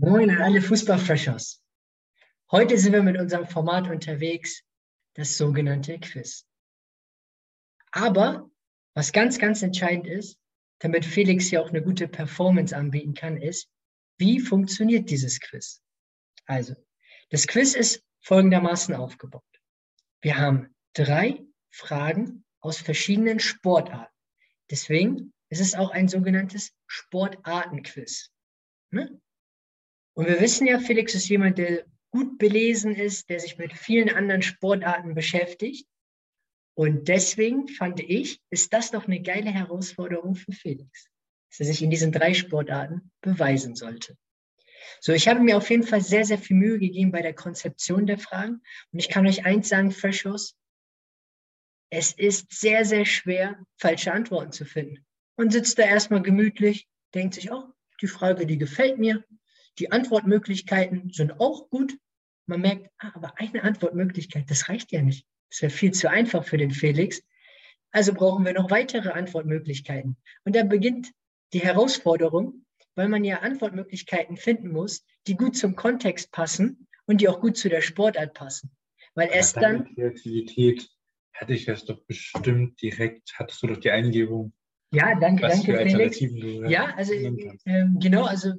Moin an alle Fußballfreshers. Heute sind wir mit unserem Format unterwegs, das sogenannte Quiz. Aber was ganz, ganz entscheidend ist, damit Felix hier auch eine gute Performance anbieten kann, ist, wie funktioniert dieses Quiz? Also, das Quiz ist folgendermaßen aufgebaut. Wir haben drei Fragen aus verschiedenen Sportarten. Deswegen ist es auch ein sogenanntes Sportartenquiz. Ne? Und wir wissen ja, Felix ist jemand, der gut belesen ist, der sich mit vielen anderen Sportarten beschäftigt. Und deswegen fand ich, ist das doch eine geile Herausforderung für Felix, dass er sich in diesen drei Sportarten beweisen sollte. So, ich habe mir auf jeden Fall sehr, sehr viel Mühe gegeben bei der Konzeption der Fragen. Und ich kann euch eins sagen, Freshos, es ist sehr, sehr schwer, falsche Antworten zu finden. Und sitzt da erstmal gemütlich, denkt sich, oh, die Frage, die gefällt mir, die Antwortmöglichkeiten sind auch gut. Man merkt, ah, aber eine Antwortmöglichkeit, das reicht ja nicht. Das wäre viel zu einfach für den Felix. Also brauchen wir noch weitere Antwortmöglichkeiten. Und da beginnt die Herausforderung, weil man ja Antwortmöglichkeiten finden muss, die gut zum Kontext passen und die auch gut zu der Sportart passen. Weil erst dann. Kreativität hatte ich das doch bestimmt direkt, hattest du doch die Eingebung. Ja, danke, danke, Felix. Ja, also äh, genau, also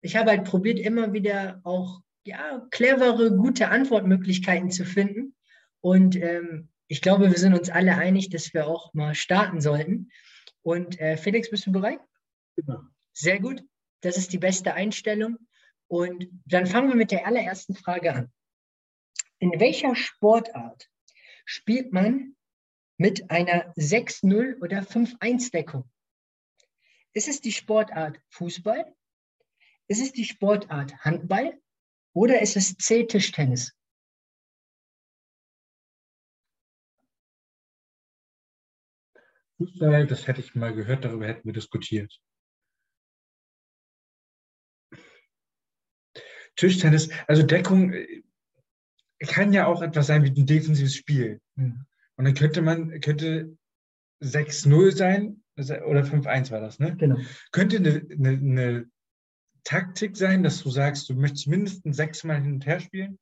ich habe halt probiert, immer wieder auch ja, clevere, gute Antwortmöglichkeiten zu finden. Und ähm, ich glaube, wir sind uns alle einig, dass wir auch mal starten sollten. Und äh, Felix, bist du bereit? Ja. Sehr gut. Das ist die beste Einstellung. Und dann fangen wir mit der allerersten Frage an. In welcher Sportart spielt man mit einer 6-0 oder 5-1-Deckung? Ist es die Sportart Fußball, ist es die Sportart Handball oder ist es C-Tischtennis? Fußball, das hätte ich mal gehört, darüber hätten wir diskutiert. Tischtennis, also Deckung äh, kann ja auch etwas sein wie ein defensives Spiel. Mhm. Und dann könnte man, könnte 6-0 sein, oder 5-1 war das, ne? Genau. Könnte eine, eine, eine Taktik sein, dass du sagst, du möchtest mindestens sechsmal hin und her spielen?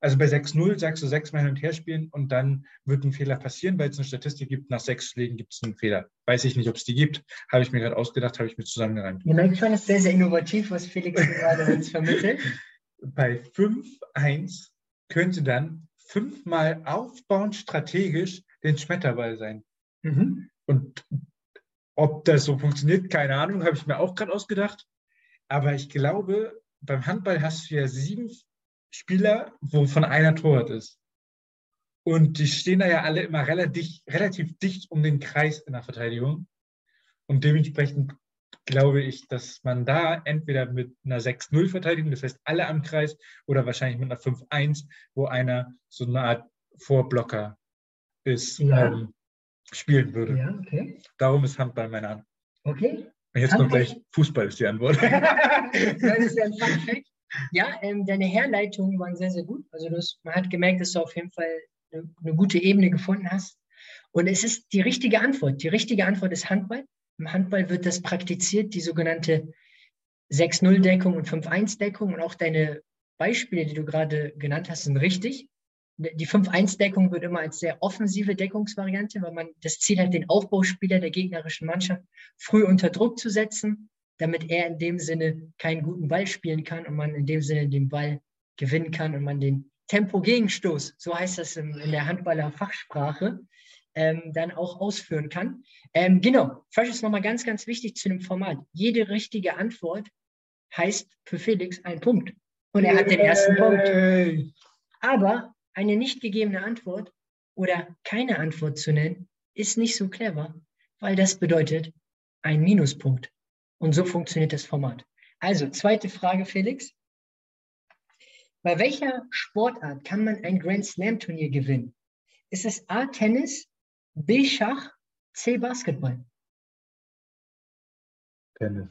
Also bei 6-0 sagst du sechsmal hin und her spielen und dann wird ein Fehler passieren, weil es eine Statistik gibt, nach sechs Schlägen gibt es einen Fehler. Weiß ich nicht, ob es die gibt. Habe ich mir gerade ausgedacht, habe ich mir zusammengereimt. Ihr merkt schon, es ist sehr, sehr innovativ, was Felix gerade uns vermittelt. Bei 5-1 könnte dann fünfmal aufbauend strategisch den Schmetterball sein. Mhm. Und ob das so funktioniert, keine Ahnung, habe ich mir auch gerade ausgedacht. Aber ich glaube, beim Handball hast du ja sieben Spieler, wovon einer Torwart ist. Und die stehen da ja alle immer relativ, relativ dicht um den Kreis in der Verteidigung. Und dementsprechend glaube ich, dass man da entweder mit einer 6-0-Verteidigung, das heißt alle am Kreis, oder wahrscheinlich mit einer 5-1, wo einer so eine Art Vorblocker ist, ja. ähm, spielen würde. Ja, okay. Darum ist Handball meine Antwort. Okay. Jetzt kommt gleich Fußball, ist die Antwort. das ist ja ein Fun Ja, ähm, deine Herleitungen waren sehr, sehr gut. Also das, man hat gemerkt, dass du auf jeden Fall eine, eine, gute Ebene gefunden hast. Und es ist die richtige Antwort. Die richtige Antwort ist Handball. Im Handball wird das praktiziert, die sogenannte 6-0-Deckung und 5-1-Deckung. Und auch deine Beispiele, die du gerade genannt hast, sind richtig die 5-1-Deckung wird immer als sehr offensive Deckungsvariante, weil man das Ziel hat, den Aufbauspieler der gegnerischen Mannschaft früh unter Druck zu setzen, damit er in dem Sinne keinen guten Ball spielen kann und man in dem Sinne den Ball gewinnen kann und man den Tempo-Gegenstoß, so heißt das in, in der Handballer-Fachsprache, ähm, dann auch ausführen kann. Ähm, genau, Fresh ist nochmal ganz, ganz wichtig zu dem Format. Jede richtige Antwort heißt für Felix ein Punkt. Und er hat den ersten Punkt. Aber eine nicht gegebene Antwort oder keine Antwort zu nennen, ist nicht so clever, weil das bedeutet ein Minuspunkt. Und so funktioniert das Format. Also, zweite Frage, Felix. Bei welcher Sportart kann man ein Grand Slam Turnier gewinnen? Ist es A Tennis, B Schach, C Basketball? Tennis.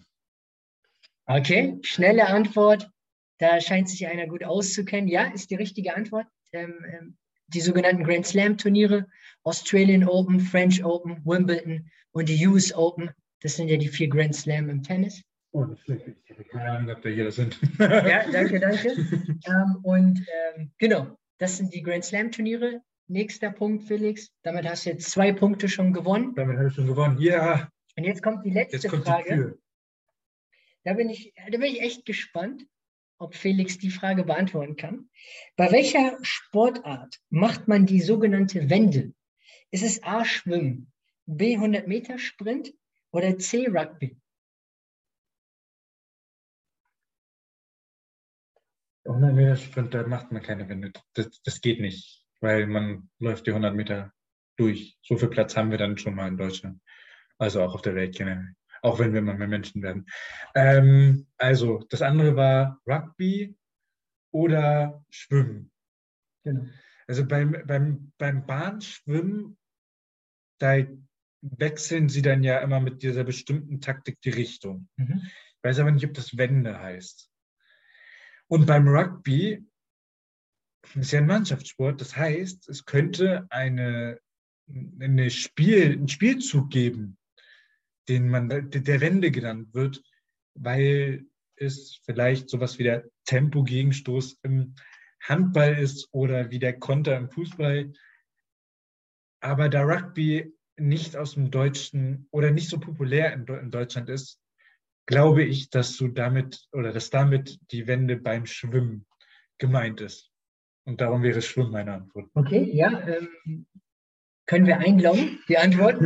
Okay, schnelle Antwort. Da scheint sich einer gut auszukennen. Ja, ist die richtige Antwort ähm, ähm, die sogenannten Grand Slam Turniere, Australian Open, French Open, Wimbledon und die US Open. Das sind ja die vier Grand Slam im Tennis. Oh. Ich hätte keine Ahnung, ob da hier sind. ja, danke, danke. ähm, und ähm, genau, das sind die Grand Slam Turniere. Nächster Punkt, Felix. Damit hast du jetzt zwei Punkte schon gewonnen. Damit habe ich schon gewonnen. Ja. Und jetzt kommt die letzte kommt Frage. Die da bin ich, da bin ich echt gespannt, ob Felix die Frage beantworten kann. Bei welcher Sportart macht man die sogenannte Wende? Ist es A Schwimmen, B 100 Meter Sprint oder C Rugby? 100 Meter Sprint, da macht man keine Wende. Das, das geht nicht, weil man läuft die 100 Meter durch. So viel Platz haben wir dann schon mal in Deutschland. Also auch auf der Welt generell. Auch wenn wir immer mehr Menschen werden. Ähm, also, das andere war Rugby oder Schwimmen. Genau. Also beim, beim, beim Bahnschwimmen, da wechseln sie dann ja immer mit dieser bestimmten Taktik die Richtung. Mhm. Ich weiß aber nicht, ob das Wende heißt. Und beim Rugby ist ja ein Mannschaftssport, das heißt, es könnte eine, eine Spiel, einen Spielzug geben, den man der Wende genannt wird, weil es vielleicht sowas wie der Tempo-Gegenstoß im Handball ist oder wie der Konter im Fußball. Aber da Rugby nicht aus dem Deutschen oder nicht so populär in, Deutschland ist, glaube ich, dass du damit oder dass damit die Wende beim Schwimmen gemeint ist. Und darum wäre Schwimmen meine Antwort. Okay, ja. Ähm, können wir einloggen? Die Antwort?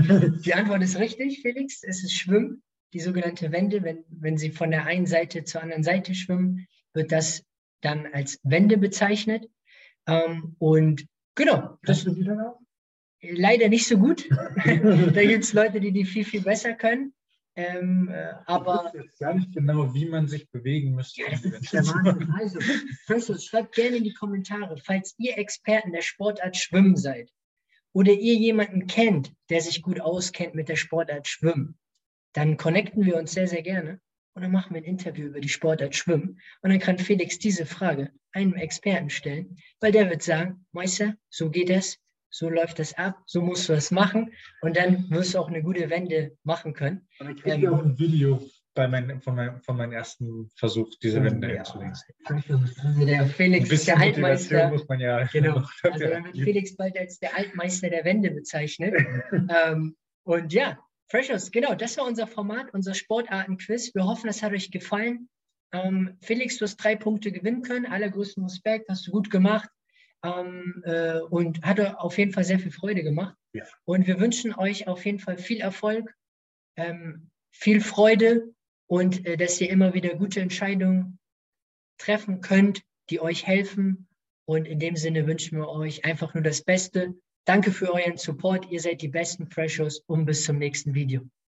die Antwort ist richtig, Felix. Es ist Schwimmen, die sogenannte Wende. Wenn, wenn Sie von der einen Seite zur anderen Seite schwimmen, wird das dann als Wende bezeichnet. Ähm, und genau. Das, noch? Leider nicht so gut. da gibt es Leute, die die viel, viel besser können. Ähm, äh, aber ich weiß jetzt gar nicht genau, wie man sich bewegen müsste. Ja, das ist der Wahnsinn. Also, schreibt gerne in die Kommentare, falls ihr Experten der Sportart Schwimmen seid oder ihr jemanden kennt, der sich gut auskennt mit der Sportart Schwimmen, dann connecten wir uns sehr, sehr gerne und dann machen wir ein Interview über die Sportart Schwimmen. Und dann kann Felix diese Frage einem Experten stellen, weil der wird sagen, Meister, so geht es, so läuft das ab, so musst du das machen und dann wirst du auch eine gute Wende machen können. Aber ich ähm, auch ein Video bei mein, von, mein, von meinem ersten Versuch, diese Wende ja. Also der Felix ist der Altmeister. Muss man ja genau. Also dann wird Felix bald als der Altmeister der Wende bezeichnet. ähm, und ja, Freshers, genau, das war unser Format, unser Sportarten-Quiz. Wir hoffen, es hat euch gefallen. Ähm, Felix, du hast drei Punkte gewinnen können. Allergrößten Respekt, hast du gut gemacht ähm, äh, und hat auf jeden Fall sehr viel Freude gemacht. Ja. Und wir wünschen euch auf jeden Fall viel Erfolg, ähm, viel Freude und äh, dass ihr immer wieder gute Entscheidungen treffen könnt, die euch helfen. Und in dem Sinne wünschen wir euch einfach nur das Beste. Danke für euren Support. Ihr seid die besten Freshos und bis zum nächsten Video.